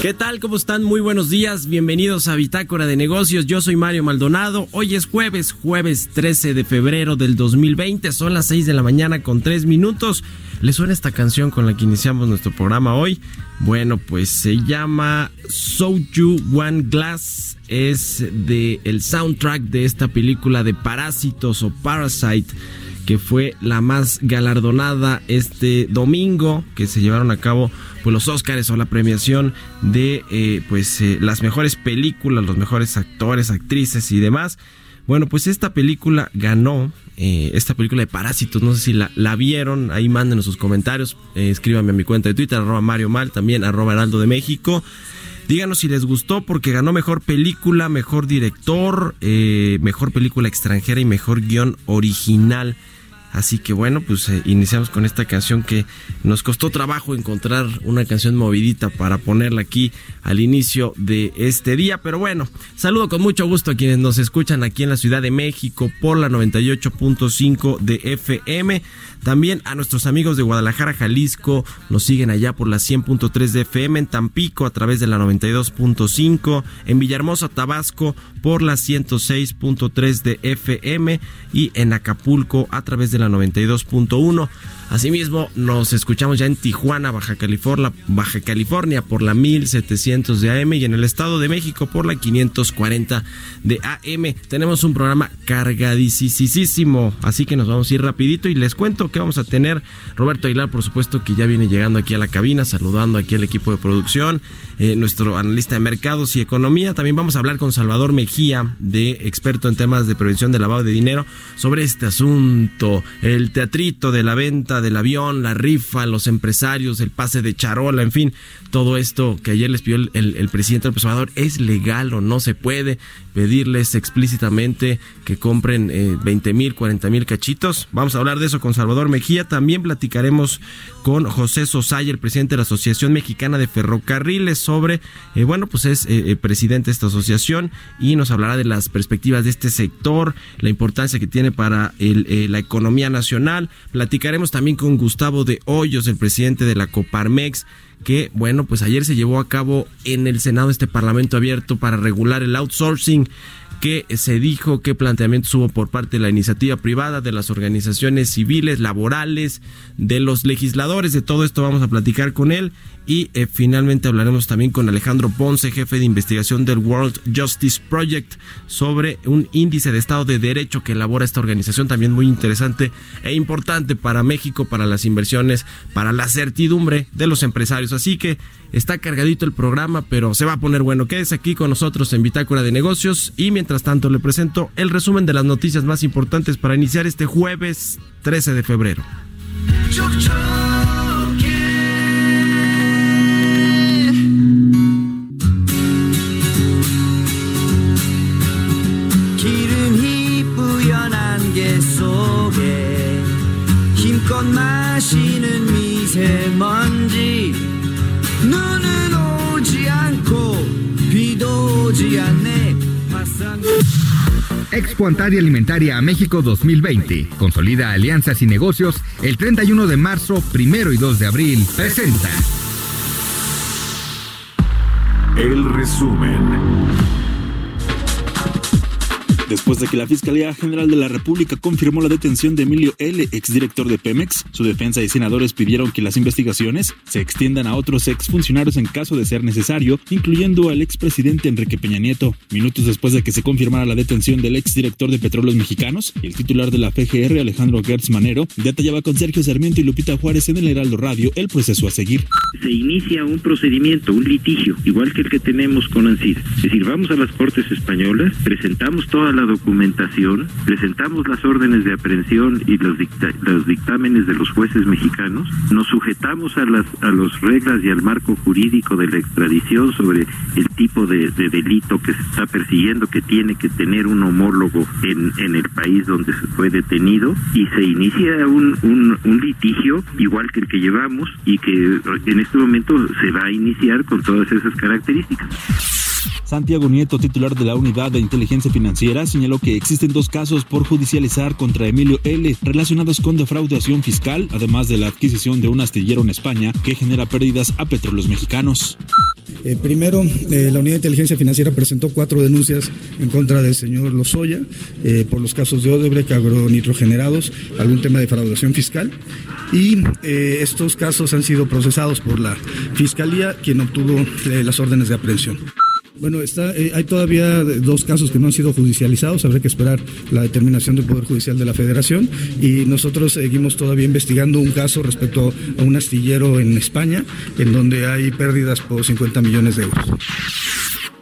¿Qué tal? ¿Cómo están? Muy buenos días. Bienvenidos a Bitácora de Negocios. Yo soy Mario Maldonado. Hoy es jueves, jueves 13 de febrero del 2020. Son las 6 de la mañana con 3 minutos. ¿Les suena esta canción con la que iniciamos nuestro programa hoy? Bueno, pues se llama You One Glass. Es de el soundtrack de esta película de Parásitos o Parasite que fue la más galardonada este domingo que se llevaron a cabo pues los Oscars o la premiación de eh, pues eh, las mejores películas, los mejores actores, actrices y demás. Bueno, pues esta película ganó, eh, esta película de Parásitos, no sé si la, la vieron, ahí mándenos sus comentarios, escríbanme a mi cuenta de Twitter, arroba Mario Mal, también arroba Heraldo de México. Díganos si les gustó porque ganó mejor película, mejor director, mejor película extranjera y mejor guion original. Así que bueno, pues eh, iniciamos con esta canción que nos costó trabajo encontrar una canción movidita para ponerla aquí al inicio de este día. Pero bueno, saludo con mucho gusto a quienes nos escuchan aquí en la Ciudad de México por la 98.5 de FM. También a nuestros amigos de Guadalajara, Jalisco, nos siguen allá por la 100.3 de FM, en Tampico a través de la 92.5, en Villahermosa, Tabasco por la 106.3 de FM y en Acapulco a través de la 92.1. Asimismo, nos escuchamos ya en Tijuana, Baja California, Baja California por la 1700 de AM y en el Estado de México por la 540 de AM. Tenemos un programa cargadísimo, así que nos vamos a ir rapidito y les cuento que vamos a tener Roberto Aguilar, por supuesto, que ya viene llegando aquí a la cabina, saludando aquí al equipo de producción, eh, nuestro analista de mercados y economía. También vamos a hablar con Salvador Mejía, de experto en temas de prevención de lavado de dinero, sobre este asunto, el teatrito de la venta del avión, la rifa, los empresarios, el pase de charola, en fin, todo esto que ayer les pidió el, presidente del Obrador, ¿es legal o no se puede pedirles explícitamente que compren eh, 20 mil, 40 mil cachitos? Vamos a hablar de eso con Salvador Mejía. También platicaremos con José Sosaya, el presidente de la Asociación Mexicana de Ferrocarriles, sobre, eh, bueno, pues es eh, presidente de esta asociación y nos hablará de las perspectivas de este sector, la importancia que tiene para eh, la economía nacional. Platicaremos también con Gustavo de Hoyos, el presidente de la Coparmex, que, bueno, pues ayer se llevó a cabo en el Senado este Parlamento abierto para regular el outsourcing que se dijo, qué planteamientos hubo por parte de la iniciativa privada, de las organizaciones civiles, laborales, de los legisladores, de todo esto vamos a platicar con él y eh, finalmente hablaremos también con Alejandro Ponce, jefe de investigación del World Justice Project, sobre un índice de Estado de Derecho que elabora esta organización, también muy interesante e importante para México, para las inversiones, para la certidumbre de los empresarios. Así que está cargadito el programa, pero se va a poner bueno. Quédese aquí con nosotros en Bitácora de Negocios y mientras tanto le presento el resumen de las noticias más importantes para iniciar este jueves 13 de febrero. 힘 껏 마시는 미세먼지 눈은 오지 않고 비도 오지 않네 화상 Expo Antaria Alimentaria a México 2020. Consolida alianzas y negocios el 31 de marzo, primero y 2 de abril. Presenta. El resumen. Después de que la Fiscalía General de la República confirmó la detención de Emilio L., exdirector de Pemex, su defensa y senadores pidieron que las investigaciones se extiendan a otros exfuncionarios en caso de ser necesario, incluyendo al expresidente Enrique Peña Nieto. Minutos después de que se confirmara la detención del exdirector de Petróleos Mexicanos, el titular de la FGR, Alejandro Gertz Manero, detallaba con Sergio Sarmiento y Lupita Juárez en el Heraldo Radio el proceso a seguir. Se inicia un procedimiento, un litigio, igual que el que tenemos con ANSID. Es vamos a las Cortes Españolas, presentamos toda la documentación, presentamos las órdenes de aprehensión y los, los dictámenes de los jueces mexicanos, nos sujetamos a las a las reglas y al marco jurídico de la extradición sobre el tipo de, delito que se está persiguiendo, que tiene que tener un homólogo en, en el país donde se fue detenido, y se inicia un, un litigio igual que el que llevamos y que en este momento se va a iniciar con todas esas características. Santiago Nieto, titular de la Unidad de Inteligencia Financiera, señaló que existen dos casos por judicializar contra Emilio L. relacionados con defraudación fiscal, además de la adquisición de un astillero en España que genera pérdidas a petróleos mexicanos. Eh, primero, eh, la Unidad de Inteligencia Financiera presentó cuatro denuncias en contra del señor Lozoya eh, por los casos de Odebrecht, agronitrogenerados, algún tema de defraudación fiscal. Y estos casos han sido procesados por la Fiscalía, quien obtuvo las órdenes de aprehensión. Bueno, está, eh, hay todavía dos casos que no han sido judicializados, habrá que esperar la determinación del Poder Judicial de la Federación y nosotros seguimos todavía investigando un caso respecto a un astillero en España, en donde hay pérdidas por 50 millones de euros.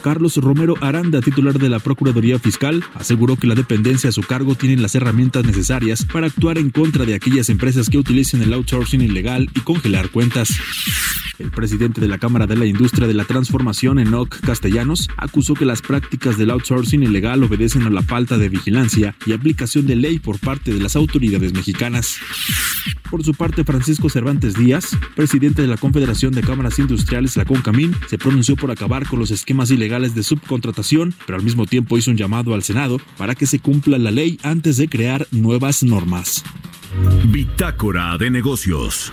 Carlos Romero Aranda, titular de la Procuraduría Fiscal, aseguró que la dependencia a su cargo tiene las herramientas necesarias para actuar en contra de aquellas empresas que utilicen el outsourcing ilegal y congelar cuentas. El presidente de la Cámara de la Industria de la Transformación, Enoc Castellanos, acusó que las prácticas del outsourcing ilegal obedecen a la falta de vigilancia y aplicación de ley por parte de las autoridades mexicanas. Por su parte, Francisco Cervantes Díaz, presidente de la Confederación de Cámaras Industriales, la CONCAMIN, se pronunció por acabar con los esquemas ilegales de subcontratación, pero al mismo tiempo hizo un llamado al Senado para que se cumpla la ley antes de crear nuevas normas. Bitácora de negocios.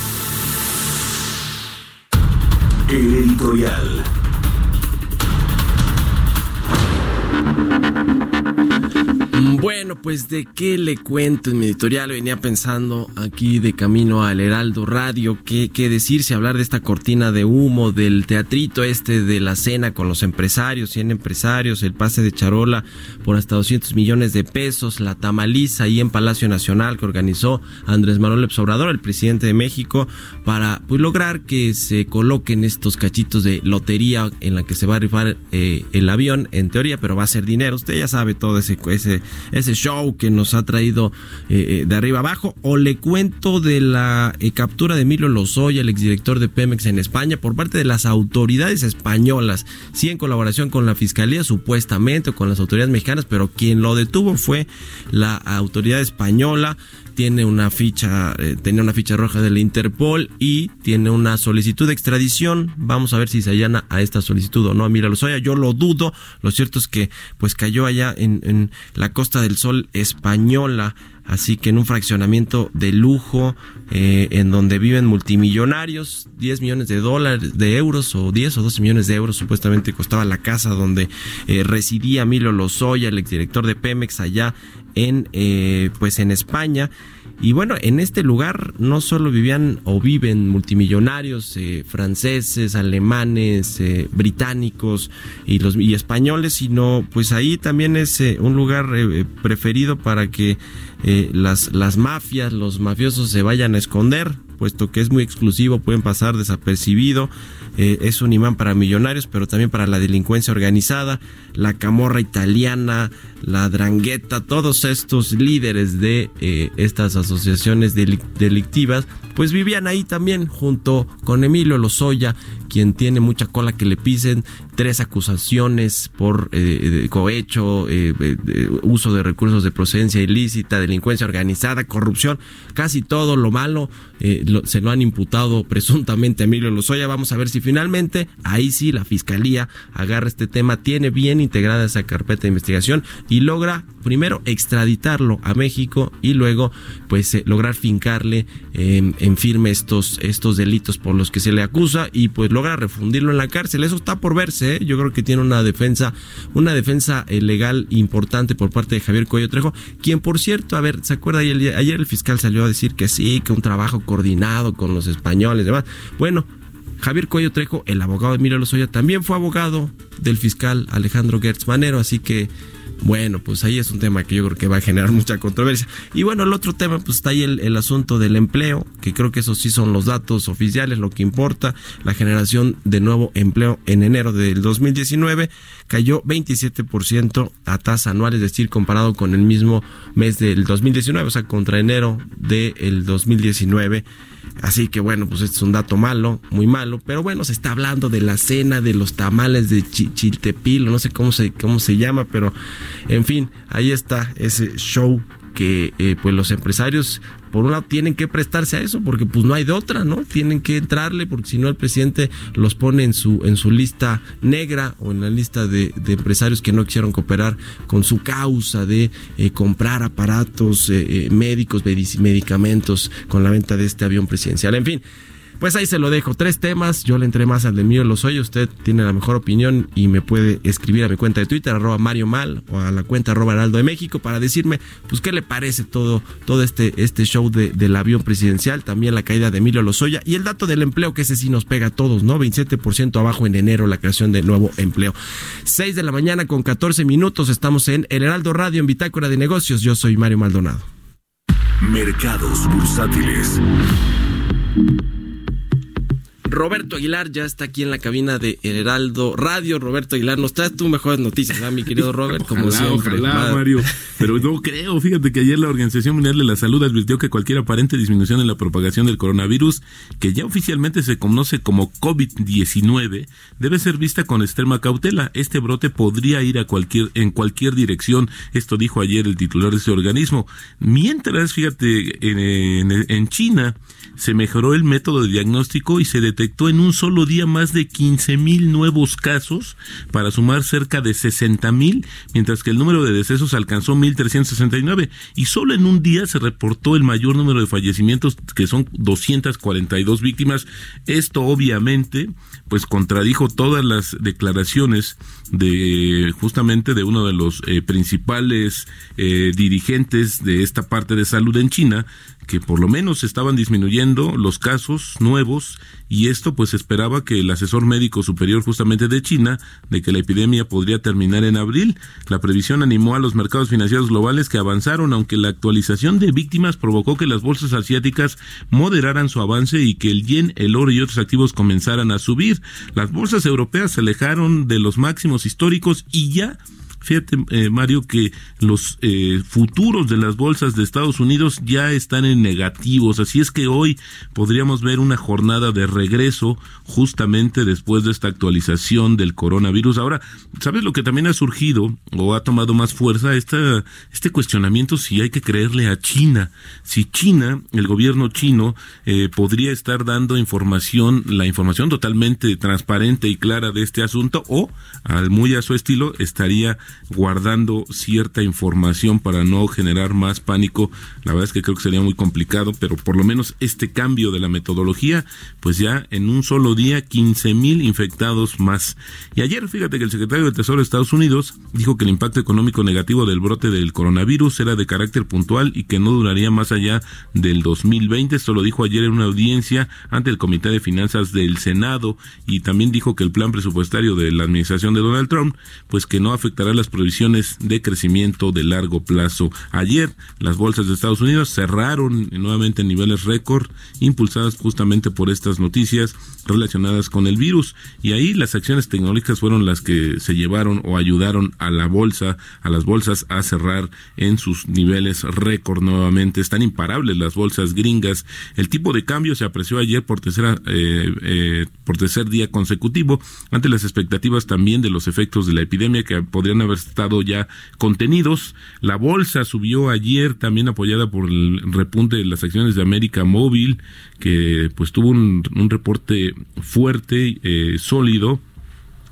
El editorial. Bueno, pues de qué le cuento en mi editorial. Venía pensando aquí de camino al Heraldo Radio, qué, qué decirse, hablar de esta cortina de humo, del teatrito este de la cena con los empresarios, 100 empresarios, el pase de charola por hasta 200 millones de pesos, la tamaliza ahí en Palacio Nacional que organizó Andrés Manuel López Obrador, el presidente de México, para pues, lograr que se coloquen estos cachitos de lotería en la que se va a rifar eh, el avión, en teoría, pero va a ser dinero. Usted ya sabe todo ese, ese ese show que nos ha traído eh, eh, de arriba abajo. O le cuento de la eh, captura de Emilio Lozoya, el exdirector de Pemex en España, por parte de las autoridades españolas. Sí, en colaboración con la fiscalía, supuestamente, o con las autoridades mexicanas, pero quien lo detuvo fue la autoridad española tiene una ficha, eh, tenía una ficha roja del Interpol y tiene una solicitud de extradición. Vamos a ver si se allana a esta solicitud o no. Mira, Lozoya, yo lo dudo. Lo cierto es que pues cayó allá en la Costa del Sol española así que en un fraccionamiento de lujo eh, en donde viven multimillonarios, 10 millones de dólares, de euros o 10 o 12 millones de euros supuestamente costaba la casa donde eh, residía Milo Lozoya, el exdirector de Pemex allá en eh, pues en España. Y bueno, en este lugar no solo vivían o viven multimillonarios eh, franceses, alemanes, eh, británicos y los y españoles, sino pues ahí también es eh, un lugar preferido para que las las mafias, los mafiosos se vayan a esconder puesto que es muy exclusivo, pueden pasar desapercibido, eh, es un imán para millonarios, pero también para la delincuencia organizada, la camorra italiana, la drangueta, todos estos líderes de eh, estas asociaciones delictivas, pues vivían ahí también junto con Emilio Lozoya, quien tiene mucha cola que le pisen, tres acusaciones por eh, cohecho, eh, uso de recursos de procedencia ilícita, delincuencia organizada, corrupción, casi todo lo malo se lo han imputado presuntamente a Emilio Lozoya. Vamos a ver si finalmente ahí sí la fiscalía agarra este tema, tiene bien integrada esa carpeta de investigación y logra primero extraditarlo a México y luego pues eh, lograr fincarle en firme estos, estos delitos por los que se le acusa y pues logra refundirlo en la cárcel. Eso está por verse, yo creo que tiene una defensa, una defensa eh, legal importante por parte de Javier Cuello Trejo, quien por cierto, a ver, ¿se acuerda? Ayer, ayer el fiscal salió a decir que sí, que un trabajo coordinado con los españoles y demás. Bueno, Javier Cuello Trejo, el abogado de Emilio Lozoya, también fue abogado del fiscal Alejandro Gertz Manero, así que bueno, pues ahí es un tema que yo creo que va a generar mucha controversia. Y bueno, el otro tema, pues está ahí el, asunto del empleo, que creo que esos sí son los datos oficiales, lo que importa. La generación de nuevo empleo en enero del 2019 cayó 27% a tasa anual, es decir, comparado con el mismo mes del 2019, o sea, contra enero del 2019 Así que bueno, pues este es un dato malo, muy malo, pero bueno, se está hablando de la cena de los tamales de Chiltepil, no sé cómo se, cómo se llama, pero en fin, ahí está ese show que eh, pues los empresarios por un lado tienen que prestarse a eso porque pues no hay de otra, ¿no? Tienen que entrarle porque si no el presidente los pone en su en su lista negra o en la lista de, empresarios que no quisieron cooperar con su causa de eh, comprar aparatos eh, médicos, medicamentos con la venta de este avión presidencial. En fin, pues ahí se lo dejo. Tres temas. Yo le entré más al de mío, lo soy. Usted tiene la mejor opinión y me puede escribir a mi cuenta de Twitter, arroba Mario Mal, o a la cuenta arroba Heraldo de México, para decirme, pues, qué le parece todo, todo este, este show de, del avión presidencial, también la caída de Emilio Lozoya y el dato del empleo, que ese sí nos pega a todos, ¿no? 27% abajo en enero la creación de nuevo empleo. 6 de la mañana con 14 minutos. Estamos en El Heraldo Radio en Bitácora de Negocios. Yo soy Mario Maldonado. Mercados bursátiles. Roberto Aguilar ya está aquí en la cabina de Heraldo Radio. Roberto Aguilar, nos traes tú mejores noticias, ¿ah, mi querido Robert? Como siempre. Ojalá, Mario. Pero no creo. Fíjate que ayer la Organización Mundial de la Salud advirtió que cualquier aparente disminución en la propagación del coronavirus, que ya oficialmente se conoce como COVID-19, debe ser vista con extrema cautela. Este brote podría ir a cualquier, en cualquier dirección. Esto dijo ayer el titular de ese organismo. Mientras, fíjate, en, en China se mejoró el método de diagnóstico y se detectó detectó en un solo día más de 15 mil nuevos casos para sumar cerca de 60 mil, mientras que el número de decesos alcanzó 1.369 y solo en un día se reportó el mayor número de fallecimientos que son 242 víctimas. Esto obviamente pues contradijo todas las declaraciones de justamente de uno de los eh, principales eh, dirigentes de esta parte de salud en China que por lo menos estaban disminuyendo los casos nuevos y esto pues esperaba que el asesor médico superior justamente de China de que la epidemia podría terminar en abril. La previsión animó a los mercados financieros globales que avanzaron aunque la actualización de víctimas provocó que las bolsas asiáticas moderaran su avance y que el yen, el oro y otros activos comenzaran a subir. Las bolsas europeas se alejaron de los máximos históricos y ya Fíjate, eh, Mario, que los eh, futuros de las bolsas de Estados Unidos ya están en negativos, así es que hoy podríamos ver una jornada de regreso justamente después de esta actualización del coronavirus. Ahora, ¿sabes lo que también ha surgido o ha tomado más fuerza? Esta, este cuestionamiento si hay que creerle a China. Si China, el gobierno chino, eh, podría estar dando información, la información totalmente transparente y clara de este asunto o, al muy a su estilo, estaría guardando cierta información para no generar más pánico. La verdad es que creo que sería muy complicado, pero por lo menos este cambio de la metodología, pues ya en un solo día 15 mil infectados más. Y ayer, fíjate que el secretario de Tesoro de Estados Unidos dijo que el impacto económico negativo del brote del coronavirus era de carácter puntual y que no duraría más allá del 2020. Esto lo dijo ayer en una audiencia ante el Comité de Finanzas del Senado y también dijo que el plan presupuestario de la administración de Donald Trump, pues que no afectará las provisiones de crecimiento de largo plazo. Ayer las bolsas de Estados Unidos cerraron nuevamente en niveles récord, impulsadas justamente por estas noticias relacionadas con el virus. Y ahí las acciones tecnológicas fueron las que se llevaron o ayudaron a la bolsa, a las bolsas a cerrar en sus niveles récord nuevamente. Están imparables las bolsas gringas. El tipo de cambio se apreció ayer por tercera, eh, eh, por tercer día consecutivo ante las expectativas también de los efectos de la epidemia que podrían haber estado ya contenidos. La bolsa subió ayer también apoyada por el repunte de las acciones de América Móvil que pues tuvo un, un reporte fuerte, eh, sólido,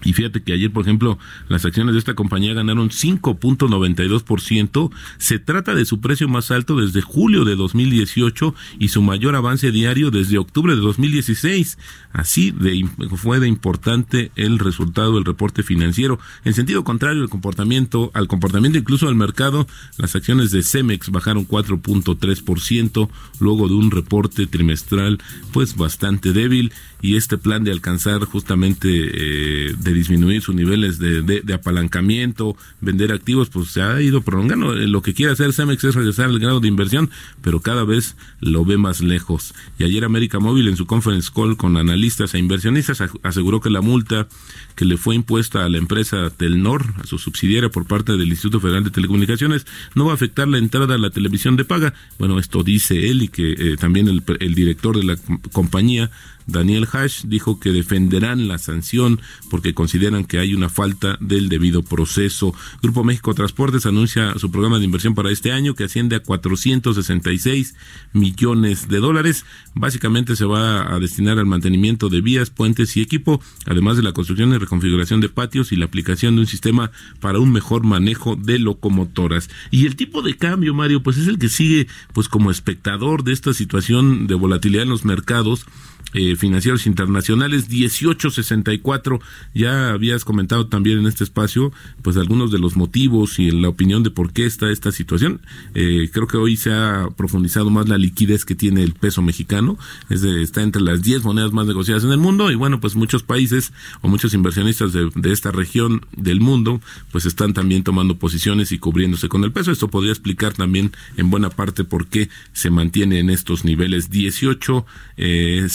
y fíjate que ayer, por ejemplo, las acciones de esta compañía ganaron 5.92%. Se trata de su precio más alto desde julio de 2018 y su mayor avance diario desde octubre de 2016. Así de, fue de importante el resultado del reporte financiero. En sentido contrario al comportamiento, al comportamiento incluso del mercado, las acciones de Cemex bajaron 4.3% luego de un reporte trimestral pues bastante débil y este plan de alcanzar justamente eh, disminuir sus niveles de, apalancamiento, vender activos, pues se ha ido prolongando. Eh, lo que quiere hacer Cemex es regresar al grado de inversión, pero cada vez lo ve más lejos. Y ayer América Móvil en su conference call con analistas e inversionistas aseguró que la multa que le fue impuesta a la empresa Telnor, a su subsidiaria por parte del Instituto Federal de Telecomunicaciones, no va a afectar la entrada a la televisión de paga. Bueno, esto dice él y que eh, también el, el director de la compañía Daniel Hash dijo que defenderán la sanción porque consideran que hay una falta del debido proceso. Grupo México Transportes anuncia su programa de inversión para este año que asciende a 466 millones de dólares. Básicamente se va a destinar al mantenimiento de vías, puentes y equipo, además de la construcción y reconfiguración de patios y la aplicación de un sistema para un mejor manejo de locomotoras. Y el tipo de cambio, Mario, pues es el que sigue pues como espectador de esta situación de volatilidad en los mercados eh, financieros internacionales 1864 ya habías comentado también en este espacio pues algunos de los motivos y la opinión de por qué está esta situación. Eh, creo que hoy se ha profundizado más la liquidez que tiene el peso mexicano. Es de, está entre las 10 monedas más negociadas en el mundo. Y bueno pues muchos países o muchos inversionistas de, de esta región del mundo pues están también tomando posiciones y cubriéndose con el peso. Esto podría explicar también en buena parte por qué se mantiene en estos niveles. 18 eh,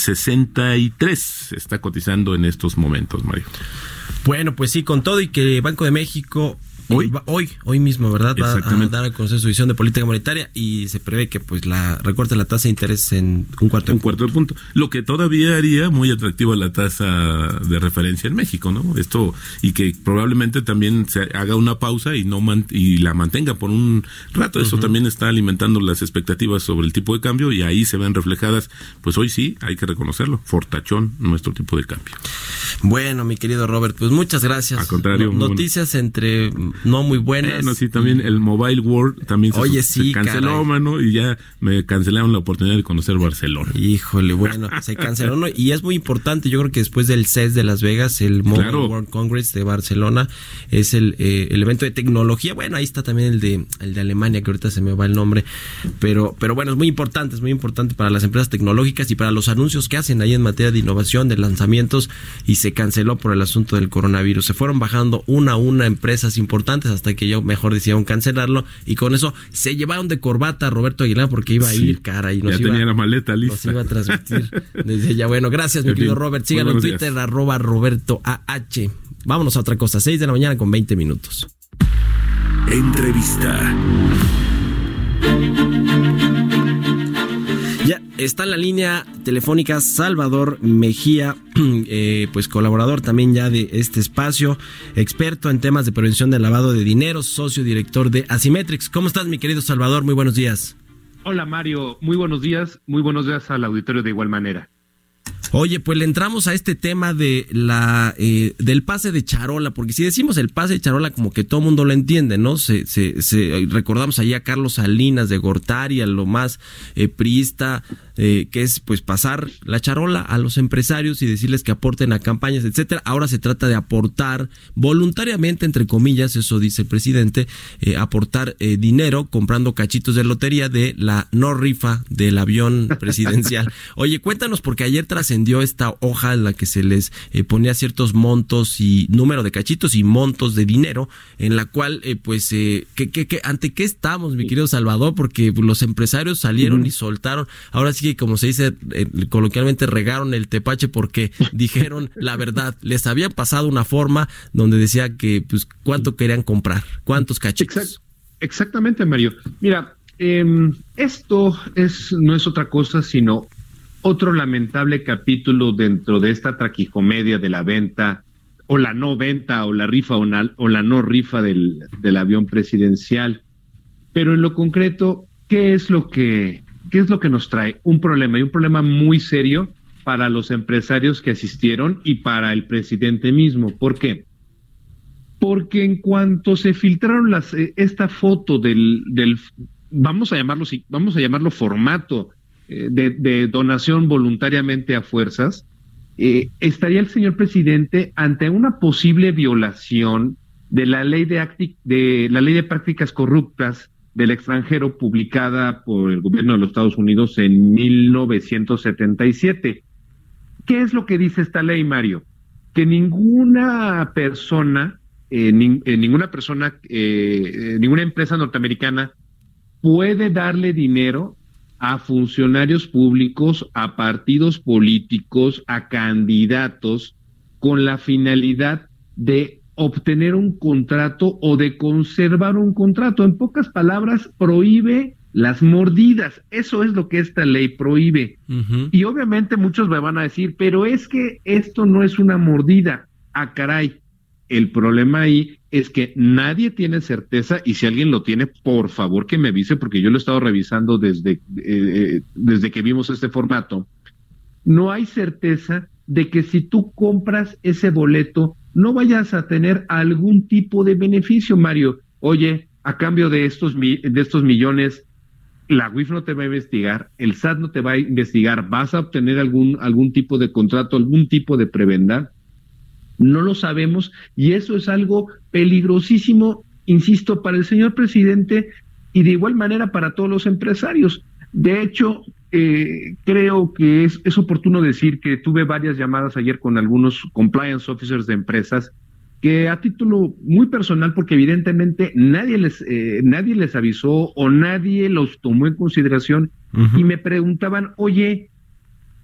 63 está cotizando en estos momentos, Mario. Bueno, pues sí, con todo y que Banco de México Hoy, hoy, hoy mismo, ¿verdad? Va a dar a conocer su visión de política monetaria y se prevé que pues la recorte la tasa de interés en un cuarto de un cuarto de punto. Lo que todavía haría muy atractiva la tasa de referencia en México, ¿no? Esto y que probablemente también se haga una pausa y no y la mantenga por un rato. Eso también está alimentando las expectativas sobre el tipo de cambio y ahí se ven reflejadas. Pues hoy sí, hay que reconocerlo, fortachón nuestro tipo de cambio. Bueno, mi querido Robert, pues muchas gracias. Al contrario, noticias entre no muy buenas. Bueno, sí, también el Mobile World también se, Oye, sí, canceló, mano, y ya me cancelaron la oportunidad de conocer Barcelona. Híjole, bueno, se canceló, ¿no? y es muy importante, yo creo que después del CES de Las Vegas, el Mobile World Congress de Barcelona, es el, eh, el evento de tecnología, bueno, ahí está también el de, el de Alemania, que ahorita se me va el nombre, pero, pero bueno, es muy importante, es muy importante para las empresas tecnológicas y para los anuncios que hacen ahí en materia de innovación, de lanzamientos, y se canceló por el asunto del coronavirus. Se fueron bajando una a una empresas importantes hasta que yo mejor decidieron cancelarlo y con eso se llevaron de corbata a Roberto Aguilar porque iba a ir cara y nos ya iba, tenía la maleta lista. Nos iba a transmitir desde ya. Bueno, gracias mi querido Robert. Síganlo en Twitter arroba Roberto AH. Vámonos a otra cosa, 6 de la mañana con 20 minutos. Entrevista. Está en la línea telefónica Salvador Mejía, eh, pues colaborador también ya de este espacio, experto en temas de prevención del lavado de dinero, socio director de Asimetrix. ¿Cómo estás, mi querido Salvador? Muy buenos días. Hola, Mario. Muy buenos días. Muy buenos días al auditorio de igual manera. Oye, pues le entramos a este tema de la eh, del pase de charola, porque si decimos el pase de charola, como que todo mundo lo entiende, ¿no? Se, se, se recordamos allí a Carlos Salinas de Gortari, a lo más eh, priista, eh, que es pues pasar la charola a los empresarios y decirles que aporten a campañas, etcétera. Ahora se trata de aportar voluntariamente, entre comillas, eso dice el presidente, eh, aportar eh, dinero comprando cachitos de lotería de la no rifa del avión presidencial. Oye, cuéntanos, porque ayer trascendió esta hoja en la que se les eh, ponía ciertos montos y número de cachitos y montos de dinero, en la cual, eh, pues, eh, que, que, ¿ante qué estamos, mi querido Salvador? Porque los empresarios salieron y soltaron, ahora sí que, como se dice coloquialmente, regaron el tepache porque dijeron la verdad, les había pasado una forma donde decía que, pues, cuánto querían comprar, cuántos cachitos. exactamente, Mario. Mira, eh, esto es, no es otra cosa sino otro lamentable capítulo dentro de esta traquicomedia de la venta o la no venta o la rifa o, o la no rifa del, del, avión presidencial. Pero en lo concreto, ¿qué es lo que qué es lo que nos trae? Un problema y un problema muy serio para los empresarios que asistieron y para el presidente mismo. ¿Por qué? Porque en cuanto se filtraron las, eh, esta foto del, vamos a llamarlo, vamos a llamarlo formato eh, de, donación voluntariamente a fuerzas, eh, estaría el señor presidente ante una posible violación de la ley de la ley de prácticas corruptas del extranjero publicada por el gobierno de los Estados Unidos en 1977. ¿Qué es lo que dice esta ley, Mario? Que ninguna persona, eh, ninguna persona, ninguna empresa norteamericana puede darle dinero a funcionarios públicos, a partidos políticos, a candidatos, con la finalidad de obtener un contrato o de conservar un contrato. En pocas palabras, prohíbe las mordidas. Eso es lo que esta ley prohíbe. Y obviamente muchos me van a decir, pero es que esto no es una mordida. Ah, caray. El problema ahí es que nadie tiene certeza y si alguien lo tiene, por favor que me avise porque yo lo he estado revisando desde, eh, eh, desde que vimos este formato. No hay certeza de que si tú compras ese boleto no vayas a tener algún tipo de beneficio, Mario. Oye, a cambio de estos, de estos millones, la WIF no te va a investigar, el SAT no te va a investigar, vas a obtener algún, algún tipo de contrato, algún tipo de prebenda. No lo sabemos y eso es algo peligrosísimo, insisto, para el señor presidente y de igual manera para todos los empresarios. De hecho, eh, creo que es, es, oportuno decir que tuve varias llamadas ayer con algunos compliance officers de empresas que a título muy personal, porque evidentemente nadie les, eh, nadie les avisó o nadie los tomó en consideración y me preguntaban, oye,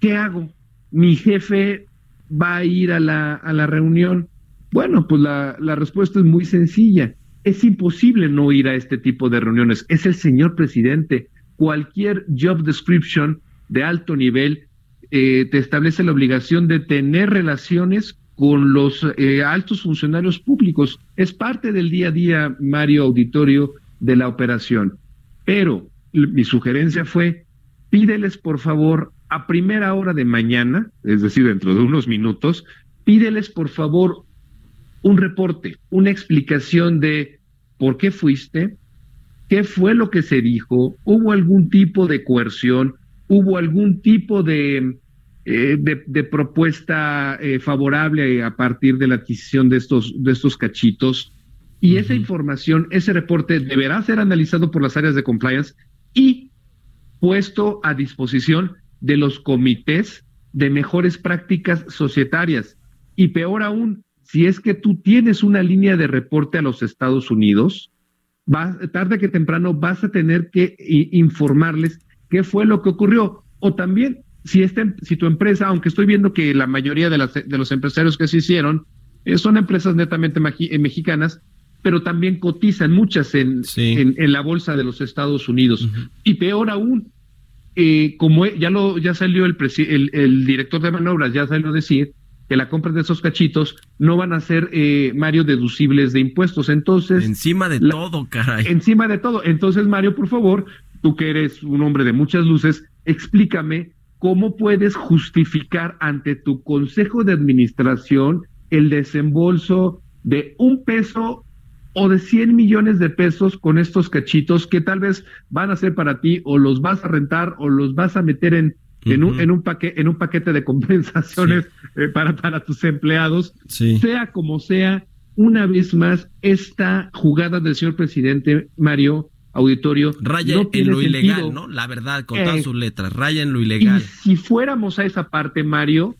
¿qué hago? Mi jefe va a ir a la, a la reunión? Bueno, pues la, la respuesta es muy sencilla. Es imposible no ir a este tipo de reuniones. Es el señor presidente. Cualquier job description de alto nivel eh, te establece la obligación de tener relaciones con los eh, altos funcionarios públicos. Es parte del día a día, Mario Auditorio, de la operación. Pero mi sugerencia fue, pídeles por favor a primera hora de mañana, es decir, dentro de unos minutos, pídeles por favor un reporte, una explicación de por qué fuiste, qué fue lo que se dijo, hubo algún tipo de coerción, hubo algún tipo de, eh, de, propuesta eh, favorable a partir de la adquisición de estos, de estos cachitos. Y esa información, ese reporte deberá ser analizado por las áreas de compliance y puesto a disposición de los comités de mejores prácticas societarias. Y peor aún, si es que tú tienes una línea de reporte a los Estados Unidos, tarde que temprano vas a tener que informarles qué fue lo que ocurrió. O también, si, este, si tu empresa, aunque estoy viendo que la mayoría de, las, de los empresarios que se hicieron eh, son empresas netamente eh, mexicanas, pero también cotizan muchas en, en, la bolsa de los Estados Unidos. Y peor aún, eh, como ya lo ya salió el, el, director de manobras, ya salió a decir que la compra de esos cachitos no van a ser, eh, Mario, deducibles de impuestos. Entonces... Encima de todo, caray. Encima de todo. Entonces, Mario, por favor, tú que eres un hombre de muchas luces, explícame cómo puedes justificar ante tu consejo de administración el desembolso de un peso o de 100 millones de pesos con estos cachitos que tal vez van a ser para ti o los vas a rentar o los vas a meter en, en, un, en, un, paquete, en un paquete de compensaciones eh, para, para tus empleados. Sea como sea, una vez más, esta jugada del señor presidente Mario auditorio. Raya en lo ilegal, ¿no? La verdad, con todas eh, sus letras, raya en lo ilegal. si fuéramos a esa parte, Mario,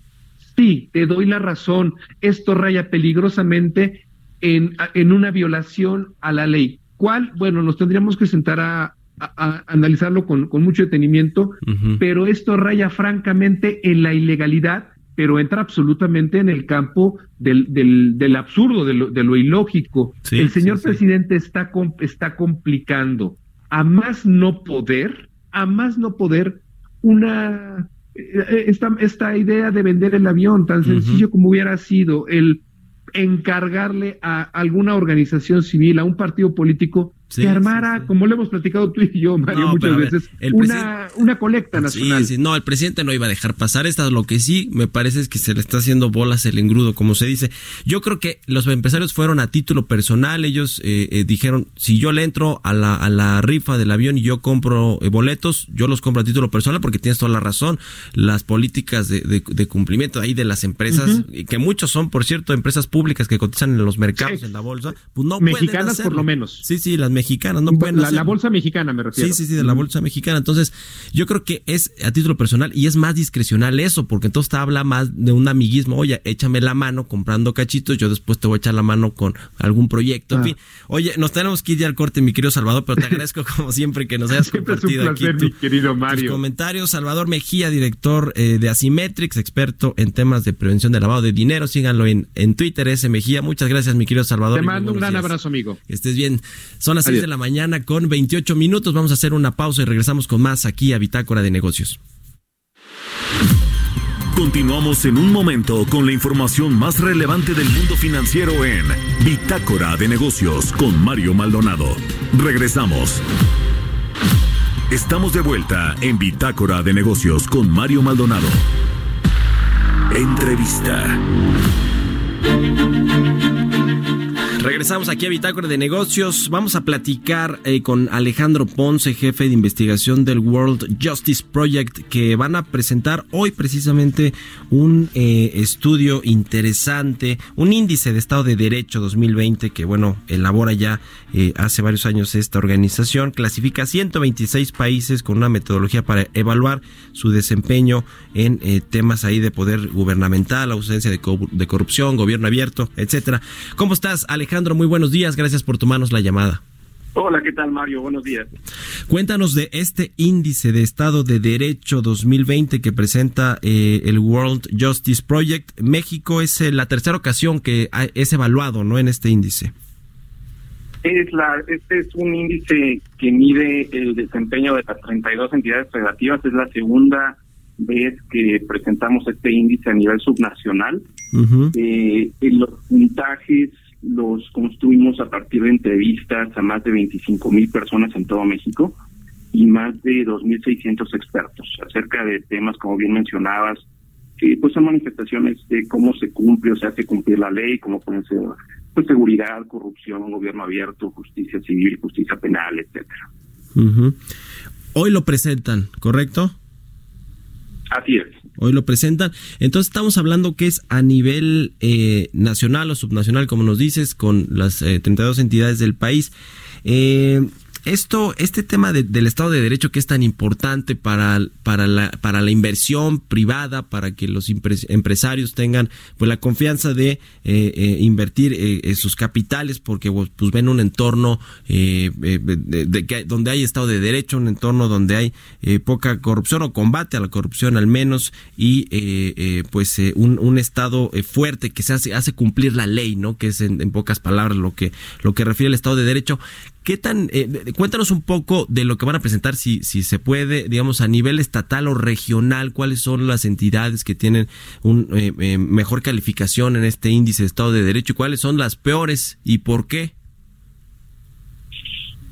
sí, te doy la razón. Esto raya peligrosamente en, en una violación a la ley. ¿Cuál? Bueno, nos tendríamos que sentar a, analizarlo con, con, mucho detenimiento, pero esto raya francamente en la ilegalidad, pero entra absolutamente en el campo del, del, del absurdo, de lo, de lo ilógico. el señor presidente Está, está complicando a más no poder, a más no poder, una eh, esta, esta idea de vender el avión, tan sencillo como hubiera sido el encargarle a alguna organización civil, a un partido político, que armara, como lo hemos platicado tú y yo, Mario, muchas veces, una, una, colecta nacional. Sí, no, el presidente no iba a dejar pasar esta. Lo que sí me parece es que se le está haciendo bolas el engrudo, como se dice. Yo creo que los empresarios fueron a título personal. Ellos eh, eh, dijeron: si yo le entro a la, a la rifa del avión y yo compro eh, boletos, yo los compro a título personal porque tienes toda la razón. Las políticas de, de, cumplimiento ahí de las empresas, que muchos son, por cierto, empresas públicas que cotizan en los mercados, en la bolsa, pues no Mexicanas por lo menos. Sí, sí, las mexicanas, no pueden la, bolsa mexicana me refiero. Sí, sí, sí, de la bolsa mexicana. Entonces, yo creo que es a título personal y es más discrecional eso, porque entonces te habla más de un amiguismo. Oye, échame la mano comprando cachitos, yo después te voy a echar la mano con algún proyecto. En ah. fin, oye, nos tenemos que ir ya al corte, mi querido Salvador, pero te agradezco como siempre que nos hayas compartido aquí mi querido Mario. comentarios. Salvador Mejía, director eh, de Asimetrix, experto en temas de prevención de lavado de dinero. Síganlo en, en Twitter, ese Mejía. Muchas gracias, mi querido Salvador. Te mando un gran abrazo, amigo. Que estés bien. Son las seis de la mañana mañana con 28 minutos. Vamos a hacer una pausa y regresamos con más aquí a Bitácora de Negocios. Continuamos en un momento con la información más relevante del mundo financiero en Bitácora de Negocios con Mario Maldonado. Regresamos. Estamos de vuelta en Bitácora de Negocios con Mario Maldonado. Entrevista. Regresamos aquí a Bitácora de Negocios. Vamos a platicar eh, con Alejandro Ponce, jefe de investigación del World Justice Project, que van a presentar hoy precisamente un eh, estudio interesante, un índice de Estado de Derecho 2020 que, bueno, elabora ya eh, hace varios años esta organización. Clasifica 126 países con una metodología para evaluar su desempeño en temas ahí de poder gubernamental, ausencia de, de corrupción, gobierno abierto, etcétera. ¿Cómo estás, Alejandro? Alejandro, muy buenos días. Gracias por tomarnos la llamada. Hola, ¿qué tal Mario? Buenos días. Cuéntanos de este índice de Estado de Derecho 2020 que presenta eh, el World Justice Project. México es eh, la tercera ocasión que es evaluado, ¿no? En este índice. Es la, este es un índice que mide el desempeño de las 32 entidades federativas. Es la segunda vez que presentamos este índice a nivel subnacional. Eh, en los puntajes los construimos a partir de entrevistas a más de 25 mil personas en todo México y más de 2.600 expertos acerca de temas, como bien mencionabas, que pues son manifestaciones de cómo se cumple o se hace cumplir la ley, como pueden ser pues seguridad, corrupción, gobierno abierto, justicia civil, justicia penal, etcétera. Hoy lo presentan, ¿correcto? Así es. Hoy lo presentan. Entonces estamos hablando que es a nivel eh, nacional o subnacional, como nos dices, con las 32 eh, entidades del país. Eh, esto, este tema del Estado de Derecho que es tan importante para, para, la, para la inversión privada, para que los empresarios tengan pues la confianza de eh, eh, invertir eh, sus capitales, porque pues, pues ven un entorno de, donde hay Estado de Derecho, un entorno donde hay poca corrupción o combate a la corrupción al menos y pues un, un, Estado fuerte que se hace, hace cumplir la ley, ¿no? Que es en, en pocas palabras lo que lo que refiere el Estado de Derecho. ¿Qué tan, eh, cuéntanos un poco de lo que van a presentar, si, si se puede, digamos, a nivel estatal o regional, cuáles son las entidades que tienen una eh, eh, mejor calificación en este índice de Estado de Derecho y cuáles son las peores y por qué?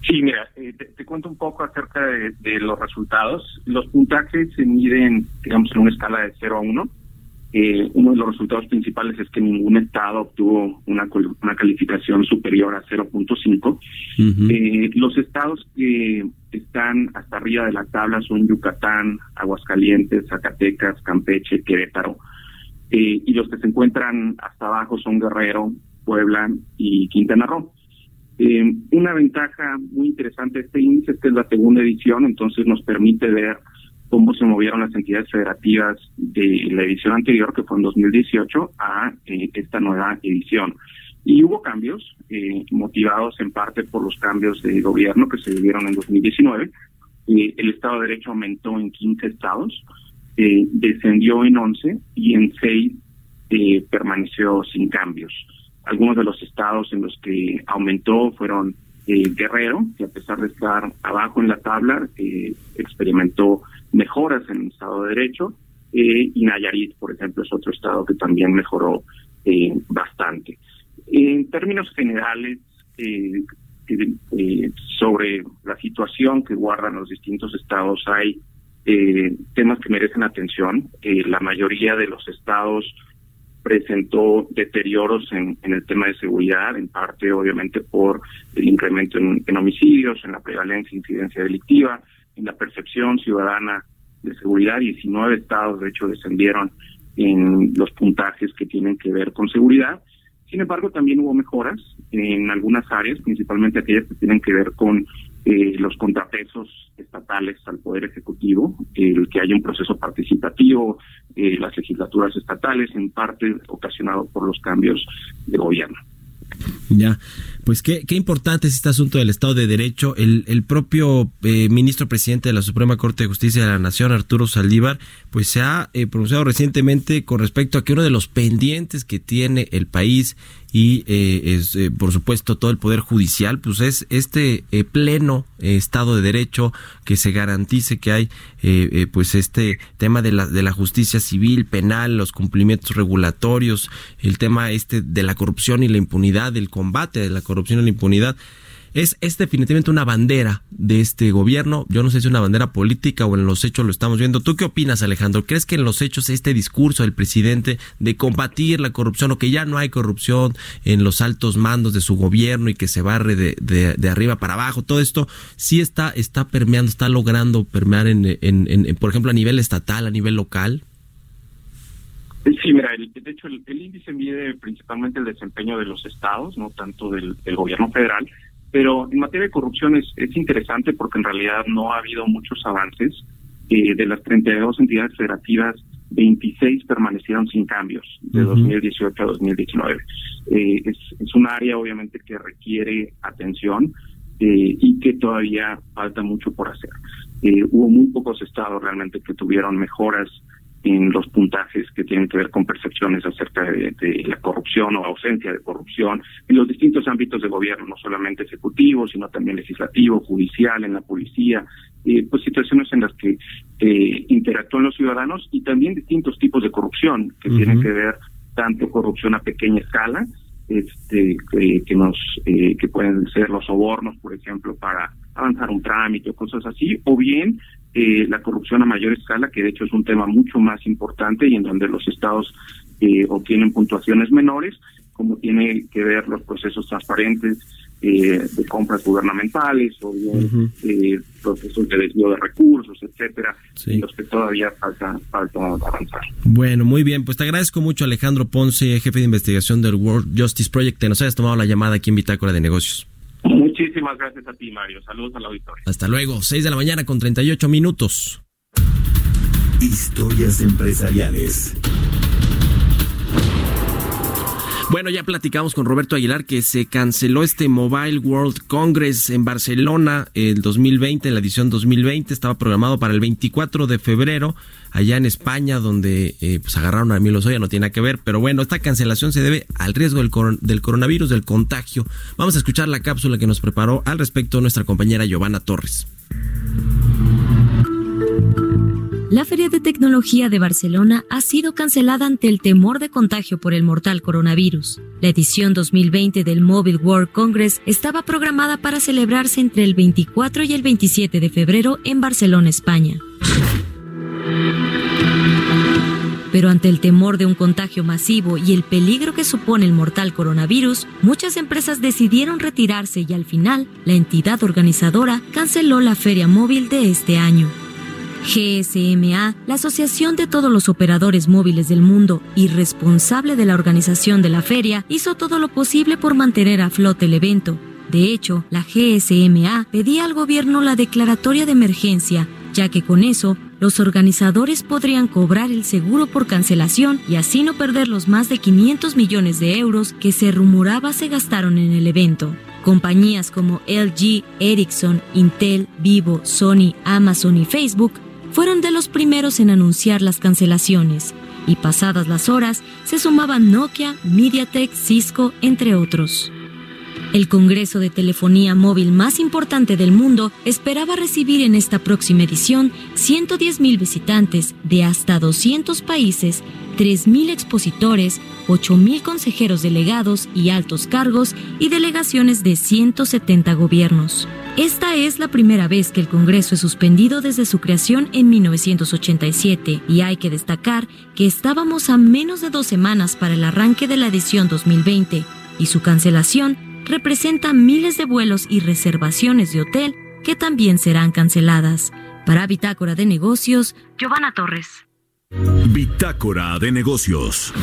Sí, mira, te, cuento un poco acerca de, de, los resultados. Los puntajes se miden, digamos, en una escala de 0 a 1 eh, uno de los resultados principales es que ningún estado obtuvo una, una calificación superior a 0.5. eh, los estados que están hasta arriba de la tabla son Yucatán, Aguascalientes, Zacatecas, Campeche, Querétaro. Eh, y los que se encuentran hasta abajo son Guerrero, Puebla y Quintana Roo. Eh, una ventaja muy interesante de este índice es que es la segunda edición, entonces nos permite ver cómo se movieron las entidades federativas de la edición anterior, que fue en 2018, a eh, esta nueva edición. Y hubo cambios, eh, motivados en parte por los cambios de gobierno que se dieron en 2019. Eh, el Estado de Derecho aumentó en 15 estados, eh, descendió en 11 y en 6 eh, permaneció sin cambios. Algunos de los estados en los que aumentó fueron eh, Guerrero, que a pesar de estar abajo en la tabla, eh, experimentó mejoras en el Estado de Derecho, eh, y Nayarit, por ejemplo, es otro estado que también mejoró bastante. En términos generales, sobre la situación que guardan los distintos estados, hay temas que merecen atención. La mayoría de los estados presentó deterioros en, en, el tema de seguridad, en parte obviamente por el incremento en, en homicidios, en la prevalencia e incidencia delictiva, en la percepción ciudadana de seguridad. 19 estados, de hecho, descendieron en los puntajes que tienen que ver con seguridad. Sin embargo, también hubo mejoras en algunas áreas, principalmente aquellas que tienen que ver con eh, los contrapesos estatales al Poder Ejecutivo, el que haya un proceso participativo, eh, las legislaturas estatales, en parte ocasionado por los cambios de gobierno. Ya, pues qué, qué importante es este asunto del Estado de Derecho. El, el propio eh, ministro presidente de la Suprema Corte de Justicia de la Nación, Arturo Saldívar, pues se ha eh, pronunciado recientemente con respecto a que uno de los pendientes que tiene el país y eh, es eh, por supuesto todo el poder judicial pues es este eh, pleno eh, estado de derecho que se garantice que hay pues este tema de la de la justicia civil penal los cumplimientos regulatorios el tema este de la corrupción y la impunidad del combate de la corrupción y la impunidad es, es definitivamente una bandera de este gobierno. Yo no sé si es una bandera política o en los hechos lo estamos viendo. ¿Tú qué opinas, Alejandro? ¿Crees que en los hechos este discurso del presidente de combatir la corrupción o que ya no hay corrupción en los altos mandos de su gobierno y que se barre de, de, arriba para abajo, todo esto sí está, está permeando, está logrando permear en, en, en, por ejemplo, a nivel estatal, a nivel local? Sí, mira, el, de hecho el, índice mide principalmente el desempeño de los estados, no tanto del gobierno federal, pero en materia de corrupción es, es interesante porque en realidad no ha habido muchos avances. Eh, de las 32 entidades federativas, 26 permanecieron sin cambios de uh -huh. 2018 a 2019. Eh, es, es un área obviamente que requiere atención eh, y que todavía falta mucho por hacer. Eh, hubo muy pocos estados realmente que tuvieron mejoras en los puntajes que tienen que ver con percepciones acerca de, de, la corrupción o ausencia de corrupción en los distintos ámbitos de gobierno, no solamente ejecutivo, sino también legislativo, judicial, en la policía, eh, pues situaciones en las que eh, interactúan los ciudadanos y también distintos tipos de corrupción que uh -huh. tienen que ver tanto corrupción a pequeña escala, este que, que nos eh, que pueden ser los sobornos, por ejemplo, para avanzar un trámite o cosas así, o bien eh, la corrupción a mayor escala, que de hecho es un tema mucho más importante y en donde los estados eh, obtienen puntuaciones menores, como tiene que ver los procesos transparentes eh, de compras gubernamentales o bien uh -huh. eh, procesos de desvío de recursos, etcétera, sí. en los que todavía falta, falta avanzar. Bueno, muy bien, pues te agradezco mucho Alejandro Ponce, jefe de investigación del World Justice Project, que nos hayas tomado la llamada aquí en Bitácora de Negocios. Muchísimas gracias a ti, Mario. Saludos al auditorio. Hasta luego, 6 de la mañana con 38 minutos. Historias empresariales. Bueno, ya platicamos con Roberto Aguilar que se canceló este Mobile World Congress en Barcelona el 2020, la edición 2020, estaba programado para el 24 de febrero allá en España, donde eh, pues agarraron a Emilio Lozoya, no tiene nada que ver, pero bueno, esta cancelación se debe al riesgo del, del coronavirus, del contagio. Vamos a escuchar la cápsula que nos preparó al respecto nuestra compañera Giovanna Torres. La Feria de Tecnología de Barcelona ha sido cancelada ante el temor de contagio por el mortal coronavirus. La edición 2020 del Mobile World Congress estaba programada para celebrarse entre el 24 y el 27 de febrero en Barcelona, España. Pero ante el temor de un contagio masivo y el peligro que supone el mortal coronavirus, muchas empresas decidieron retirarse y al final la entidad organizadora canceló la feria móvil de este año. GSMA, la Asociación de todos los operadores móviles del mundo y responsable de la organización de la feria, hizo todo lo posible por mantener a flote el evento, De hecho, la GSMA pedía al gobierno la declaratoria de emergencia, ya que con eso los organizadores podrían cobrar el seguro por cancelación y así no perder los más de 500 millones de euros que se rumoraba se gastaron en el evento. Compañías como LG, Ericsson, Intel, Vivo, Sony, Amazon y Facebook fueron de los primeros en anunciar las cancelaciones, y pasadas las horas se sumaban Nokia, MediaTek, Cisco, entre otros. El Congreso de Telefonía Móvil más importante del mundo esperaba recibir en esta próxima edición 110.000 visitantes de hasta 200 países, 3.000 expositores, 8.000 consejeros delegados y altos cargos y delegaciones de 170 gobiernos. Esta es la primera vez que el Congreso es suspendido desde su creación en 1987 y hay que destacar que estábamos a menos de dos semanas para el arranque de la edición 2020 y su cancelación representa miles de vuelos y reservaciones de hotel que también serán canceladas. Para Bitácora de Negocios, Giovanna Torres. Bitácora de Negocios.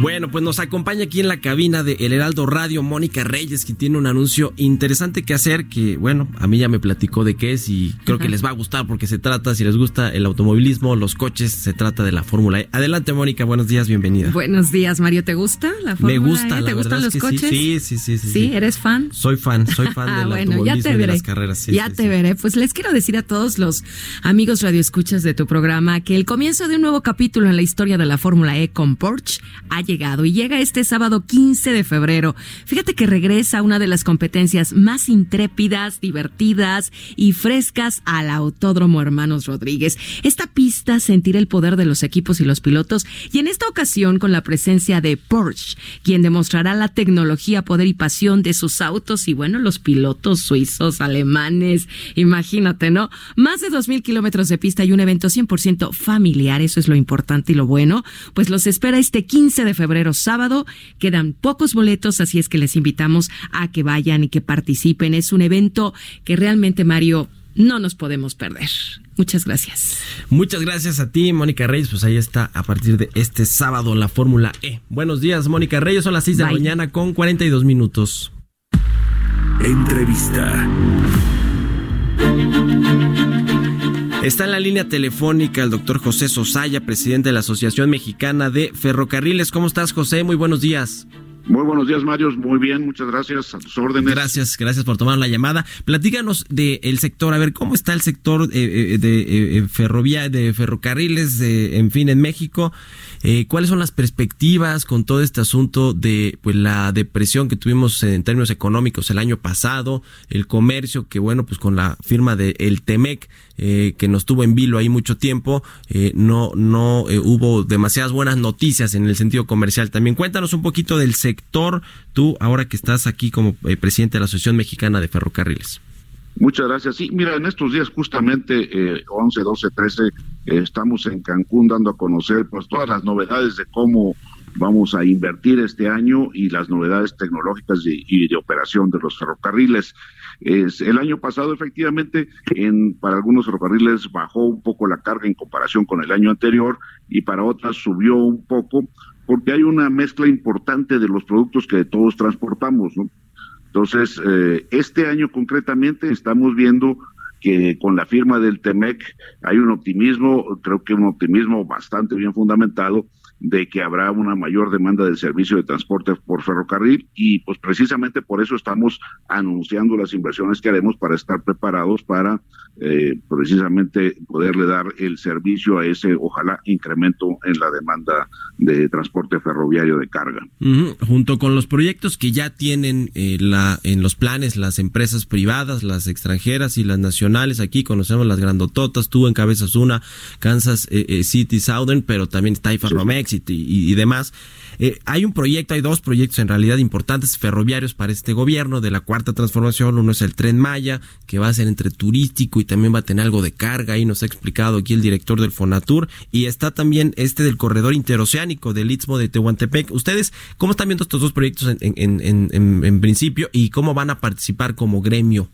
Bueno, pues nos acompaña aquí en la cabina de El Heraldo Radio Mónica Reyes, que tiene un anuncio interesante que hacer, que bueno, a mí ya me platicó de qué es y creo que les va a gustar porque se trata, si les gusta el automovilismo, los coches, se trata de la Fórmula E. Adelante Mónica, buenos días, bienvenida. Buenos días, Mario, ¿te gusta la Fórmula Me gusta, E? la ¿Te gustan los coches? Sí, sí, sí, sí, sí. ¿eres fan? Soy fan, soy fan del bueno, automovilismo ya te y de veré. las carreras. Sí, ya sí, te sí. veré. Pues les quiero decir a todos los amigos radioescuchas de tu programa que el comienzo de un nuevo capítulo en la historia de la Fórmula E con Porsche ha llegado y llega este sábado 15 de febrero. Fíjate que regresa una de las competencias más intrépidas, divertidas y frescas al Autódromo Hermanos Rodríguez. Esta pista sentirá el poder de los equipos y los pilotos y en esta ocasión con la presencia de Porsche, quien demostrará la tecnología, poder y pasión de sus autos y bueno, los pilotos suizos, alemanes, imagínate, ¿no? Más de 2.000 kilómetros de pista y un evento 100% familiar, eso es lo importante y lo bueno, pues los espera este 15 de febrero sábado, quedan pocos boletos, así es que les invitamos a que vayan y que participen, es un evento que realmente Mario no nos podemos perder. Muchas gracias. Muchas gracias a ti, Mónica Reyes. Pues ahí está a partir de este sábado la Fórmula E. Buenos días, Mónica Reyes. Son las 6 de la mañana con 42 minutos. Entrevista. Está en la línea telefónica el doctor José Sosaya, presidente de la Asociación Mexicana de Ferrocarriles. ¿Cómo estás, José? Muy buenos días. Muy buenos días, Mario. Muy bien, muchas gracias. A tus órdenes. Gracias, gracias por tomar la llamada. Platícanos del sector, a ver, ¿cómo está el sector eh, eh, de eh, ferrovía, de ferrocarriles, eh, en fin, en México? Eh, ¿Cuáles son las perspectivas con todo este asunto de pues la depresión que tuvimos en términos económicos el año pasado, el comercio que bueno, pues con la firma de el Temec eh, que nos tuvo en vilo ahí mucho tiempo, eh, no no eh, hubo demasiadas buenas noticias en el sentido comercial. También cuéntanos un poquito del sector, tú ahora que estás aquí como eh, presidente de la Asociación Mexicana de Ferrocarriles. Muchas gracias. Sí, mira, en estos días justamente eh, 11, 12, 13 eh, estamos en Cancún dando a conocer pues todas las novedades de cómo vamos a invertir este año y las novedades tecnológicas y, y de operación de los ferrocarriles. Es, el año pasado, efectivamente, en, para algunos ferrocarriles bajó un poco la carga en comparación con el año anterior y para otras subió un poco porque hay una mezcla importante de los productos que todos transportamos, ¿no? Entonces, eh, este año concretamente estamos viendo que con la firma del TEMEC hay un optimismo, creo que un optimismo bastante bien fundamentado de que habrá una mayor demanda del servicio de transporte por ferrocarril y pues precisamente por eso estamos anunciando las inversiones que haremos para estar preparados para eh, precisamente poderle dar el servicio a ese ojalá incremento en la demanda de transporte ferroviario de carga. Junto con los proyectos que ya tienen eh, la, en los planes las empresas privadas, las extranjeras y las nacionales, aquí conocemos las grandototas, tú encabezas una, Kansas eh, eh, City Southern, pero también está ahí Ferromex y, y- y demás. Eh, hay un proyecto, hay dos proyectos en realidad importantes ferroviarios para este gobierno de la cuarta transformación. Uno es el tren Maya, que va a ser entre turístico y también va a tener algo de carga. Ahí nos ha explicado aquí el director del Fonatur. Y está también este del corredor interoceánico del Istmo de Tehuantepec. ¿Ustedes cómo están viendo estos dos proyectos en, en, en, en, en principio y cómo van a participar como gremio?